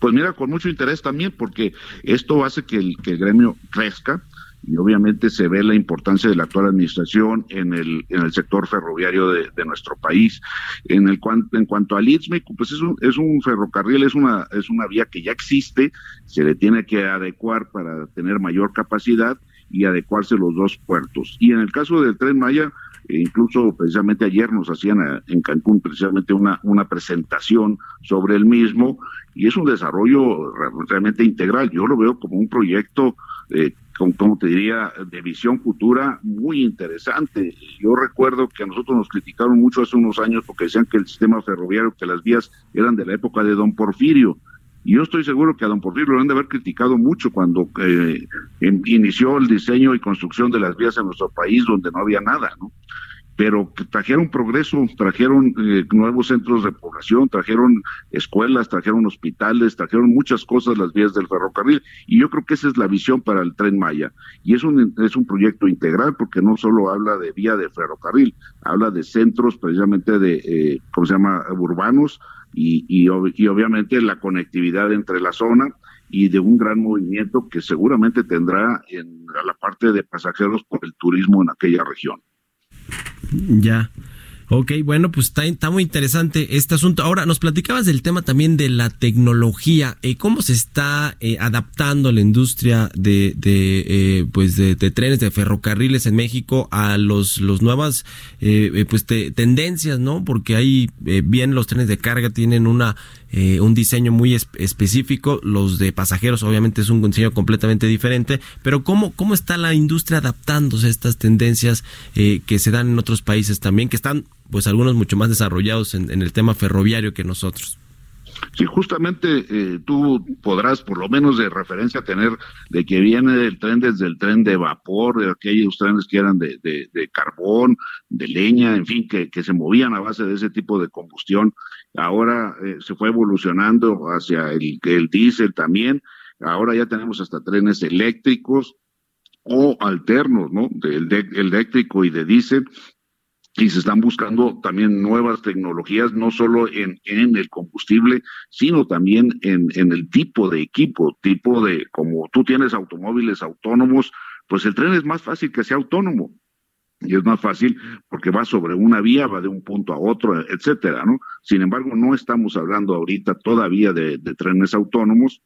Pues mira, con mucho interés también, porque esto hace que el, que el gremio crezca y obviamente se ve la importancia de la actual administración en el, en el sector ferroviario de, nuestro país. En, el, en cuanto al Istme, pues es un, es un ferrocarril, es una, es una vía que ya existe, se le tiene que adecuar para tener mayor capacidad y adecuarse los dos puertos. Y en el caso del tren Maya, e incluso precisamente ayer nos hacían en Cancún precisamente una, una presentación sobre el mismo y es un desarrollo realmente integral. Yo lo veo como un proyecto eh, como te diría, de visión futura muy interesante. Yo recuerdo que a nosotros nos criticaron mucho hace unos años porque decían que el sistema ferroviario, que las vías eran de la época de Don Porfirio. Y yo estoy seguro que a Don Porfirio lo han de haber criticado mucho cuando eh, inició el diseño y construcción de las vías en nuestro país donde no había nada, ¿no? Pero trajeron progreso, trajeron eh, nuevos centros de población, trajeron escuelas, trajeron hospitales, trajeron muchas cosas las vías del ferrocarril y yo creo que esa es la visión para el tren Maya y es un es un proyecto integral porque no solo habla de vía de ferrocarril, habla de centros precisamente de eh, cómo se llama urbanos y, y, y obviamente la conectividad entre la zona y de un gran movimiento que seguramente tendrá en la parte de pasajeros por el turismo en aquella región. Ya. Ok, bueno, pues está, muy interesante este asunto. Ahora, nos platicabas del tema también de la tecnología, eh, cómo se está eh, adaptando la industria de, de eh, pues de, trenes, de ferrocarriles en México a los, los nuevas pues tendencias, ¿no? Porque ahí bien los trenes de carga tienen una un diseño muy específico, los de pasajeros obviamente es un diseño completamente diferente, pero cómo cómo está la industria adaptándose a estas tendencias que se dan en otros países también, que están pues algunos mucho más desarrollados en, el tema ferroviario que nosotros. Sí, justamente eh, tú podrás, por lo menos de referencia, tener de que viene el tren desde el tren de vapor, de aquellos trenes que eran de, de, carbón, de leña, en fin, que, que, se movían a base de ese tipo de combustión. Ahora eh, se fue evolucionando hacia el, el diésel también. Ahora ya tenemos hasta trenes eléctricos o alternos, ¿no? Del de, eléctrico y de diésel y se están buscando también nuevas tecnologías, no solo en, en el combustible, sino también en, en, el tipo de equipo, tipo de, como tú tienes automóviles autónomos, pues el tren es más fácil que sea autónomo. Y es más fácil porque va sobre una vía, va de un punto a otro, etcétera, ¿no? Sin embargo, no estamos hablando ahorita todavía de, trenes autónomos,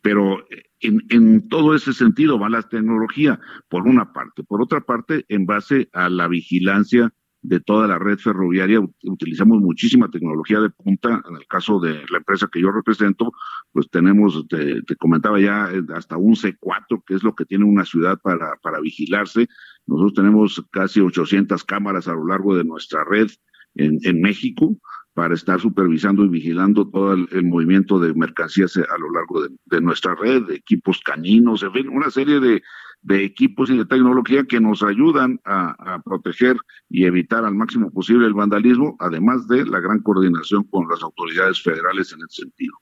pero en, en, todo ese sentido va la tecnología, por una parte. Por otra parte, en base a la vigilancia de toda la red ferroviaria, utilizamos muchísima tecnología de punta. En el caso de la empresa que yo represento, pues tenemos, te, comentaba ya, eh, hasta un C4, que es lo que tiene una ciudad para, para vigilarse. Nosotros tenemos casi 800 cámaras a lo largo de nuestra red en, México para estar supervisando y vigilando todo el, movimiento de mercancías a lo largo de, nuestra red, equipos caninos, en fin, una serie de, equipos y de tecnología que nos ayudan a, proteger y evitar al máximo posible el vandalismo, además de la gran coordinación con las autoridades federales en ese sentido.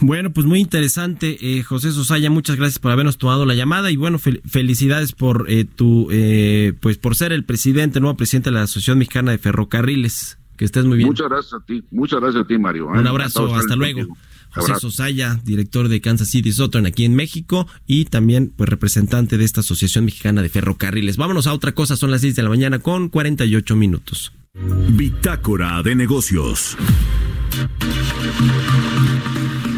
Bueno, pues muy interesante, eh, José Sosaya. Muchas gracias por habernos tomado la llamada y bueno, felicidades por eh, tu, eh, pues por ser el presidente, nuevo presidente de la Asociación Mexicana de Ferrocarriles. Que estés muy bien. Muchas gracias a ti, muchas gracias a ti, Mario. ¿eh? Un abrazo, hasta luego. José Sosaya, director de Kansas City Southern aquí en México y también pues representante de esta Asociación Mexicana de Ferrocarriles. Vámonos a otra cosa, son las 6 de la mañana con 48 minutos. Bitácora de negocios.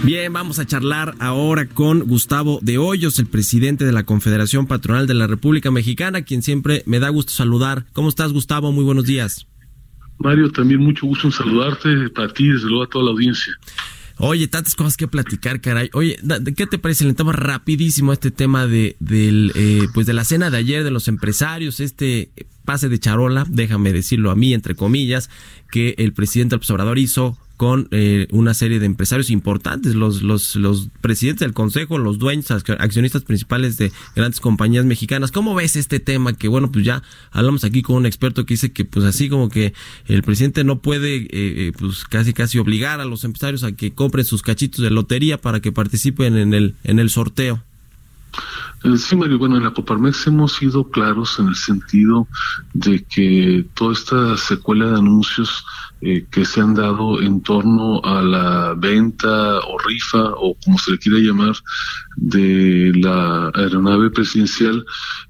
Bien, vamos a charlar ahora con Gustavo de Hoyos, el presidente de la Confederación Patronal de la República Mexicana, quien siempre me da gusto saludar. ¿Cómo estás, Gustavo? Muy buenos días. Mario, también mucho gusto en saludarte, para ti, desde luego a toda la audiencia. Oye, tantas cosas que platicar, caray. Oye, ¿qué te parece? Le entramos rapidísimo a este tema de, del, eh, pues de la cena de ayer de los empresarios, este pase de charola, déjame decirlo a mí, entre comillas, que el presidente observador hizo con eh, una serie de empresarios importantes, los, los, los presidentes del consejo, los dueños, accionistas principales de grandes compañías mexicanas. ¿Cómo ves este tema? Que bueno, pues ya hablamos aquí con un experto que dice que pues así como que el presidente no puede eh, eh, pues casi casi obligar a los empresarios a que compren sus cachitos de lotería para que participen en el, en el sorteo. Sí, Mario, bueno, en la Coparmex hemos sido claros en el sentido de que toda esta secuela de anuncios eh, que se han dado en torno a la venta o rifa o como se le quiera llamar de la aeronave presidencial,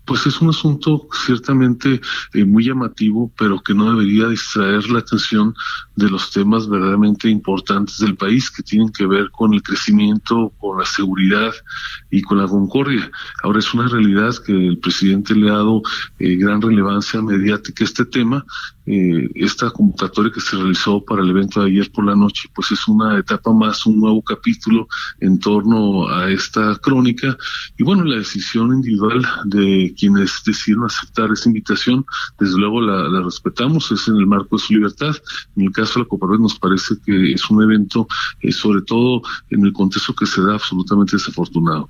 pues es un asunto ciertamente eh, muy llamativo, pero que no debería distraer la atención de los temas verdaderamente importantes del país que tienen que ver con el crecimiento, con la seguridad y con la concordia. Ahora es una realidad que el presidente le ha dado eh, gran relevancia mediática a este tema. Eh, esta convocatoria que se realizó para el evento de ayer por la noche, pues es una etapa más, un nuevo capítulo en torno a esta crónica. Y bueno, la decisión individual de quienes decidieron aceptar esta invitación, desde luego la, respetamos, es en el marco de su libertad. En el caso de la Coparred nos parece que es un evento, eh, sobre todo en el contexto que se da absolutamente desafortunado.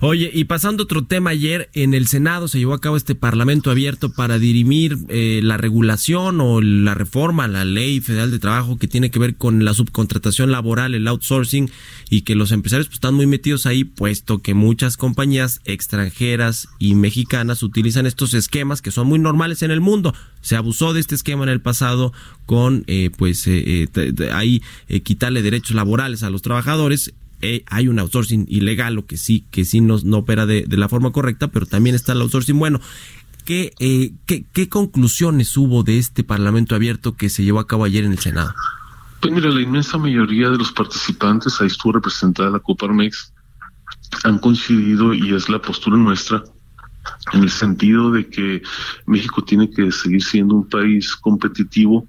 Oye, y pasando a otro tema, ayer en el Senado se llevó a cabo este Parlamento abierto para dirimir eh, la regulación o la reforma la ley federal de trabajo que tiene que ver con la subcontratación laboral, el outsourcing, y que los empresarios pues, están muy metidos ahí, puesto que muchas compañías extranjeras y mexicanas utilizan estos esquemas que son muy normales en el mundo. Se abusó de este esquema en el pasado con, eh, pues, eh, ahí quitarle derechos laborales a los trabajadores eh, hay un outsourcing ilegal o que sí, que sí no, no opera de, la forma correcta, pero también está el outsourcing bueno. ¿Qué, eh, qué, ¿Qué conclusiones hubo de este Parlamento abierto que se llevó a cabo ayer en el Senado? Pues mira, la inmensa mayoría de los participantes, ahí estuvo representada la Coparmex, han coincidido y es la postura nuestra en el sentido de que México tiene que seguir siendo un país competitivo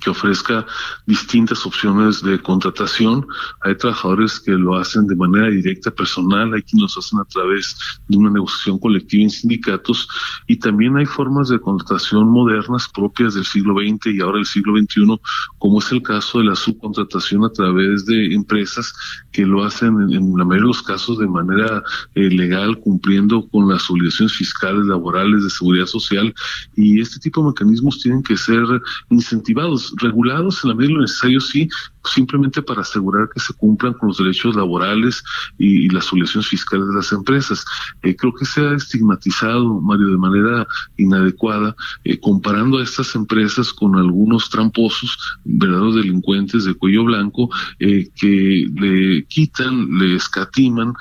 que ofrezca distintas opciones de contratación. Hay trabajadores que lo hacen de manera directa, personal, hay quienes lo hacen a través de una negociación colectiva en sindicatos y también hay formas de contratación modernas propias del siglo XX y ahora del siglo XXI, como es el caso de la subcontratación a través de empresas que lo hacen en, la mayoría de los casos de manera eh, legal, cumpliendo con las obligaciones fiscales, laborales, de seguridad social y este tipo de mecanismos tienen que ser incentivados regulados en la medida de lo necesario, sí, simplemente para asegurar que se cumplan con los derechos laborales y, las obligaciones fiscales de las empresas. Eh, creo que se ha estigmatizado, Mario, de manera inadecuada, eh, comparando a estas empresas con algunos tramposos, verdaderos delincuentes de cuello blanco, eh, que le quitan, le escatiman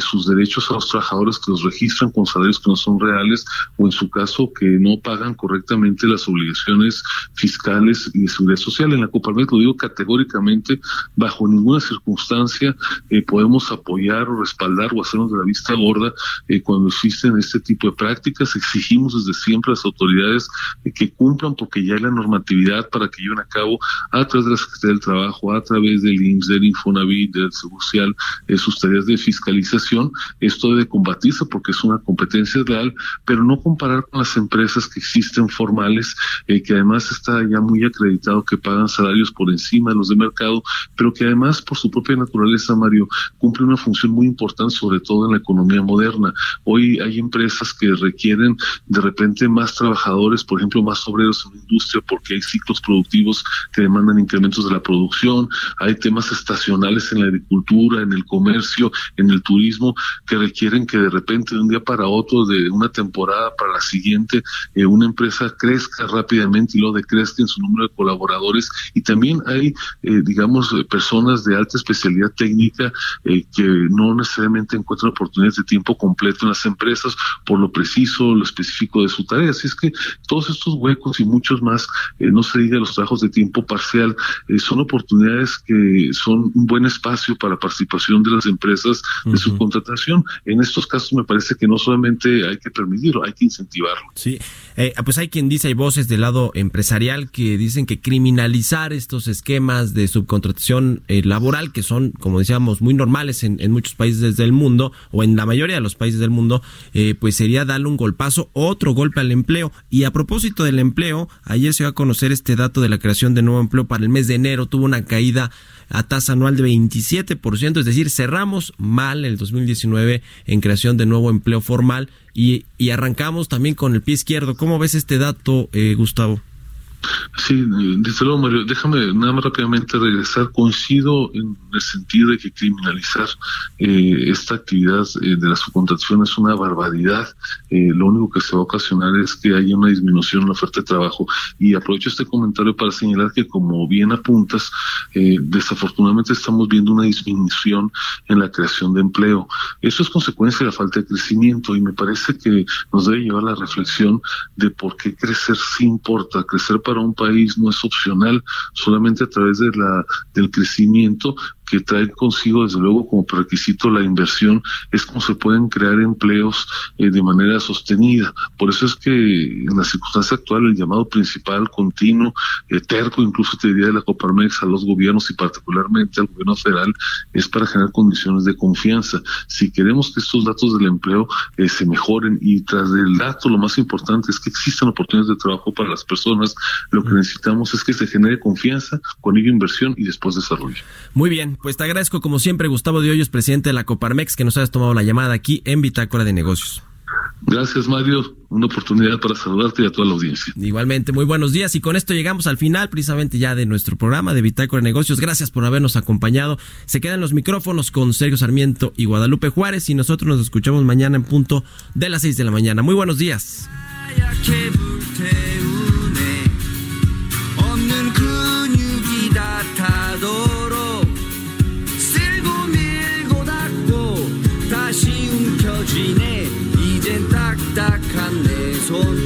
sus derechos a los trabajadores que los registran con salarios que no son reales o en su caso que no pagan correctamente las obligaciones fiscales y de seguridad social. En la Coparmex lo digo categóricamente bajo ninguna circunstancia eh, podemos apoyar o respaldar o hacernos de la vista gorda eh, cuando existen este tipo de prácticas. Exigimos desde siempre a las autoridades eh, que cumplan porque ya hay la normatividad para que lleven a cabo a través de la Secretaría del Trabajo, a través del IMSS, del Infonavit, del Seguro Social, sus tareas de fiscalización. Esto debe combatirse porque es una competencia real, pero no comparar con las empresas que existen formales, que además está ya muy acreditado que pagan salarios por encima de los de mercado pero que además por su propia naturaleza, Mario, cumple una función muy importante, sobre todo en la economía moderna. Hoy hay empresas que requieren de repente más trabajadores, por ejemplo, más obreros en la industria, porque hay ciclos productivos que demandan incrementos de la producción, hay temas estacionales en la agricultura, en el comercio, en el turismo, que requieren que de repente de un día para otro, de una temporada para la siguiente, eh, una empresa crezca rápidamente y lo decrezca en su número de colaboradores. Y también hay eh, digamos, personas de alta especialidad técnica eh, que no necesariamente encuentran oportunidades de tiempo completo en las empresas por lo preciso, lo específico de su tarea. Así es que todos estos huecos y muchos más, eh, no se diga los trabajos de tiempo parcial, eh, son oportunidades que son un buen espacio para participación de las empresas de su contratación. En estos casos me parece que no solamente hay que permitirlo, hay que incentivarlo. Sí, pues hay quien dice, hay voces del lado empresarial que dicen que criminalizar estos esquemas de subcontratación eh, laboral, que son, como decíamos, muy normales en, muchos países del mundo, o en la mayoría de los países del mundo, eh, pues sería darle un golpazo, otro golpe al empleo. Y a propósito del empleo, ayer se va a conocer este dato de la creación de nuevo empleo para el mes de enero, tuvo una caída a tasa anual de 27%, es decir, cerramos mal el 2019 en creación de nuevo empleo formal y, y arrancamos también con el pie izquierdo. ¿Cómo ves este dato, eh, Gustavo? Sí, desde luego, Mario. Déjame nada más rápidamente regresar. Coincido en el sentido de que criminalizar eh, esta actividad eh, de la subcontratación es una barbaridad. Eh, lo único que se va a ocasionar es que haya una disminución en la oferta de trabajo. Y aprovecho este comentario para señalar que, como bien apuntas, desafortunadamente estamos viendo una disminución en la creación de empleo. Eso es consecuencia de la falta de crecimiento y me parece que nos debe llevar a la reflexión de por qué crecer sí importa. Crecer para un país no es opcional, solamente a través de la, del crecimiento que trae consigo, desde luego, como requisito la inversión, es como se pueden crear empleos eh, de manera sostenida. Por eso es que en la circunstancia actual el llamado principal, continuo, terco, incluso te diría de la Coparmex a los gobiernos y particularmente al gobierno federal, es para generar condiciones de confianza. Si queremos que estos datos del empleo eh, se mejoren y tras el dato lo más importante es que existan oportunidades de trabajo para las personas, lo que necesitamos es que se genere confianza, con ello inversión y después desarrollo. Muy bien, pues te agradezco como siempre, Gustavo de Hoyos, presidente de la Coparmex, que nos hayas tomado la llamada aquí en Bitácora de Negocios. Gracias, Mario. Una oportunidad para saludarte y a toda la audiencia. Igualmente, muy buenos días. Y con esto llegamos al final, precisamente ya de nuestro programa de Bitácora de Negocios. Gracias por habernos acompañado. Se quedan los micrófonos con Sergio Sarmiento y Guadalupe Juárez. Y nosotros nos escuchamos mañana en punto de las 6 de la mañana. Muy buenos días. grandes son